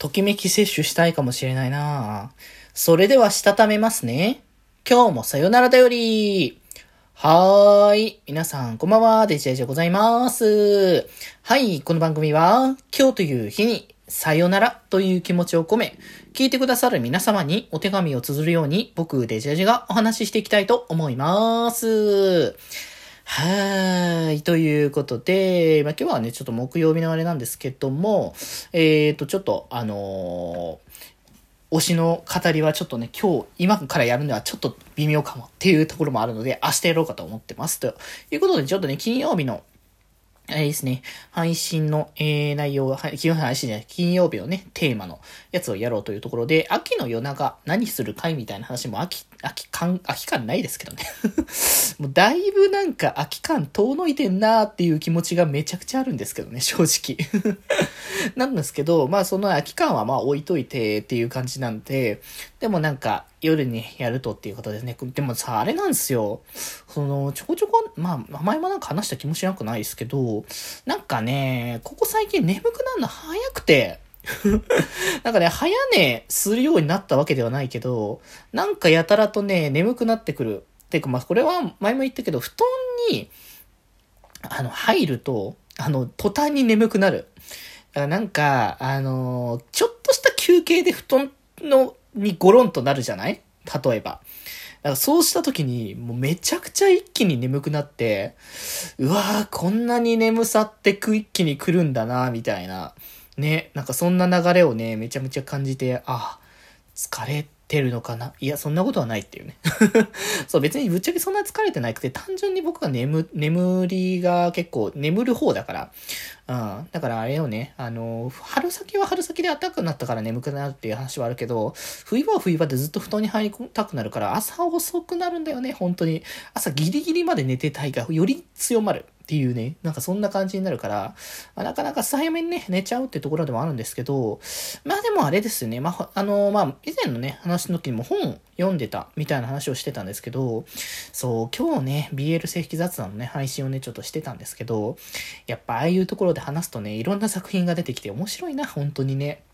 ときめき摂取したいかもしれないなそれではしたためますね。今日もさよならだより。はーい。皆さん、こんばんは。デジェジでございます。はい。この番組は、今日という日に、さよならという気持ちを込め、聞いてくださる皆様にお手紙を綴るように、僕、デジェジがお話ししていきたいと思います。はーい。ということで、まあ、今日はね、ちょっと木曜日のあれなんですけども、えっ、ー、と、ちょっと、あのー、推しの語りはちょっとね、今日、今からやるのはちょっと微妙かもっていうところもあるので、明日やろうかと思ってます。ということで、ちょっとね、金曜日のえー、ですね、配信の、えー、内容は、はい、基本配信じゃない、金曜日のね、テーマのやつをやろうというところで、秋の夜長、何する会みたいな話も秋、秋感、秋感ないですけどね。もうだいぶなんか秋感遠のいてんなーっていう気持ちがめちゃくちゃあるんですけどね、正直。なんですけど、まあその秋感はまあ置いといてっていう感じなんで、でもなんか夜にやるとっていうことですね。でもさ、あれなんですよ。その、ちょこちょこ、まあ名、前もなんか話した気もしなくないですけど、なんかね、ここ最近眠くなるの早くて、なんかね、早寝するようになったわけではないけど、なんかやたらとね、眠くなってくる。てか、まあ、これは前も言ったけど、布団に、あの、入ると、あの、途端に眠くなる。だからなんか、あのちょっとした休憩で布団の、にゴロンとなるじゃない？例えば。だかそうした時に、もうめちゃくちゃ一気に眠くなって、うわーこんなに眠さってく一気に来るんだな、みたいな。ね、なんかそんな流れをね、めちゃめちゃ感じて、あ、疲れてるのかな？いや、そんなことはないっていうね。そう、別にぶっちゃけそんな疲れてなくて、単純に僕が眠、眠りが結構眠る方だから、うん。だからあれよね、あの、春先は春先で暖かくなったから眠くなるっていう話はあるけど、冬は冬場でずっと布団に入りたくなるから、朝遅くなるんだよね、本当に。朝ギリギリまで寝てたいが、より強まる。っていうね、なんかそんな感じになるから、まあ、なかなか早めにね、寝ちゃうってところでもあるんですけど、まあでもあれですね、まあ、あの、まあ、以前のね、話の時にも本読んでたみたいな話をしてたんですけど、そう、今日ね、BL 正規雑談のね、配信をね、ちょっとしてたんですけど、やっぱああいうところで話すとね、いろんな作品が出てきて面白いな、本当にね。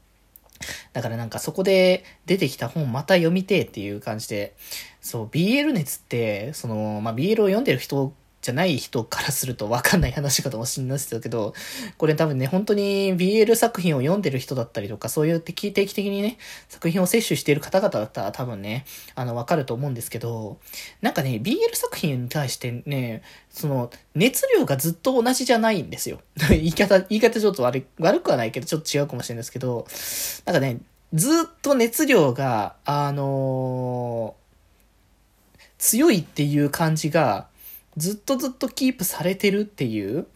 だからなんかそこで出てきた本また読みてえっていう感じで、そう、BL 熱って、その、まあ、BL を読んでる人じゃない人からすると分かんない話かともしれないですけど、これ多分ね、本当に BL 作品を読んでる人だったりとか、そういう定期的にね、作品を摂取している方々だったら多分ね、あの、分かると思うんですけど、なんかね、BL 作品に対してね、その、熱量がずっと同じじゃないんですよ。言い方、言い方ちょっと悪悪くはないけど、ちょっと違うかもしれないですけど、なんかね、ずっと熱量が、あのー、強いっていう感じが、ずっとずっとキープされてるっていう、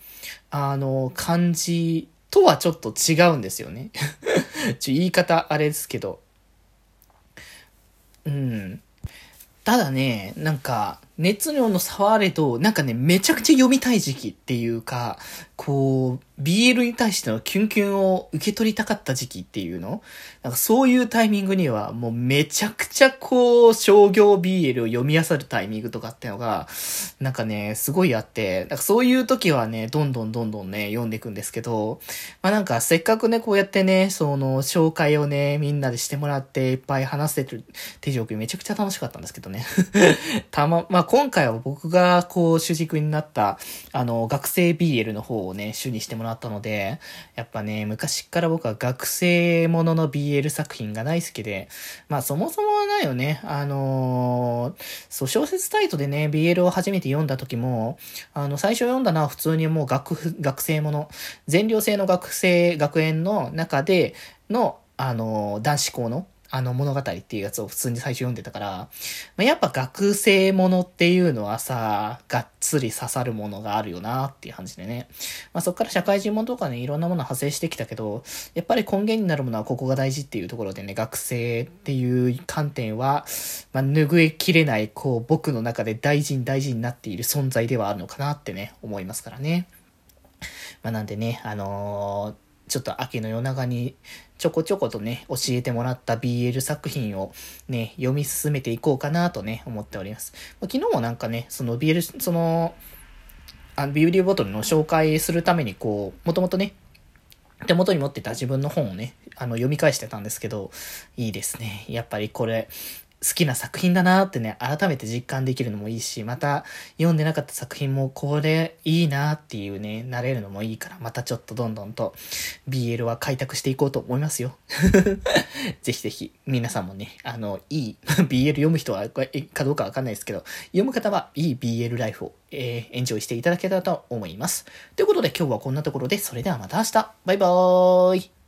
あの、感じとはちょっと違うんですよね。ちょ、言い方あれですけど。うん。ただね、なんか、熱量の差はあれど、なんかね、めちゃくちゃ読みたい時期っていうか、こう、BL に対してのキュンキュンを受け取りたかった時期っていうの？なんかそういうタイミングには、もうめちゃくちゃこう、商業 BL を読み漁るタイミングとかってのが、なんかね、すごいあって、なんかそういう時はね、どんどんどんどんね、読んでいくんですけど、まあなんかせっかくね、こうやってね、その、紹介をね、みんなでしてもらっていっぱい話せてる手状況めちゃくちゃ楽しかったんですけどね。たま、まあ今回は僕がこう主軸になった、あの、学生 BL の方をね、主にしてもらったので、やっぱね、昔から僕は学生ものの BL 作品が大好きで、まあそもそもはないよね、あのー、そう、小説タイトでね、BL を初めて読んだ時も、あの、最初読んだのは普通にもう学、学生もの、全寮制の学生、学園の中での、あの、男子校の、あの物語っていうやつを普通に最初読んでたから、まあ、やっぱ学生ものっていうのはさ、がっつり刺さるものがあるよなっていう感じでね。まあ、そっから社会人ものとかね、いろんなもの派生してきたけど、やっぱり根源になるものはここが大事っていうところでね、学生っていう観点は、まあ、拭いきれない、こう、僕の中で大事に大事になっている存在ではあるのかなってね、思いますからね。まあ、なんでね、あのーちょっと秋の夜長にちょこちょことね、教えてもらった BL 作品をね、読み進めていこうかなとね、思っております。昨日もなんかね、その BL、その、あ、ビューリーボトルの紹介するためにこう、もともとね、手元に持ってた自分の本をね、あの、読み返してたんですけど、いいですね。やっぱりこれ、好きな作品だなってね、改めて実感できるのもいいし、また読んでなかった作品もこれいいなっていうね、なれるのもいいから、またちょっとどんどんと BL は開拓していこうと思いますよ。ぜひぜひ、皆さんもね、あの、いい BL 読む人はかどうかわかんないですけど、読む方はいい BL ライフを、えー、エンジョイしていただけたらと思います。ということで今日はこんなところで、それではまた明日バイバーイ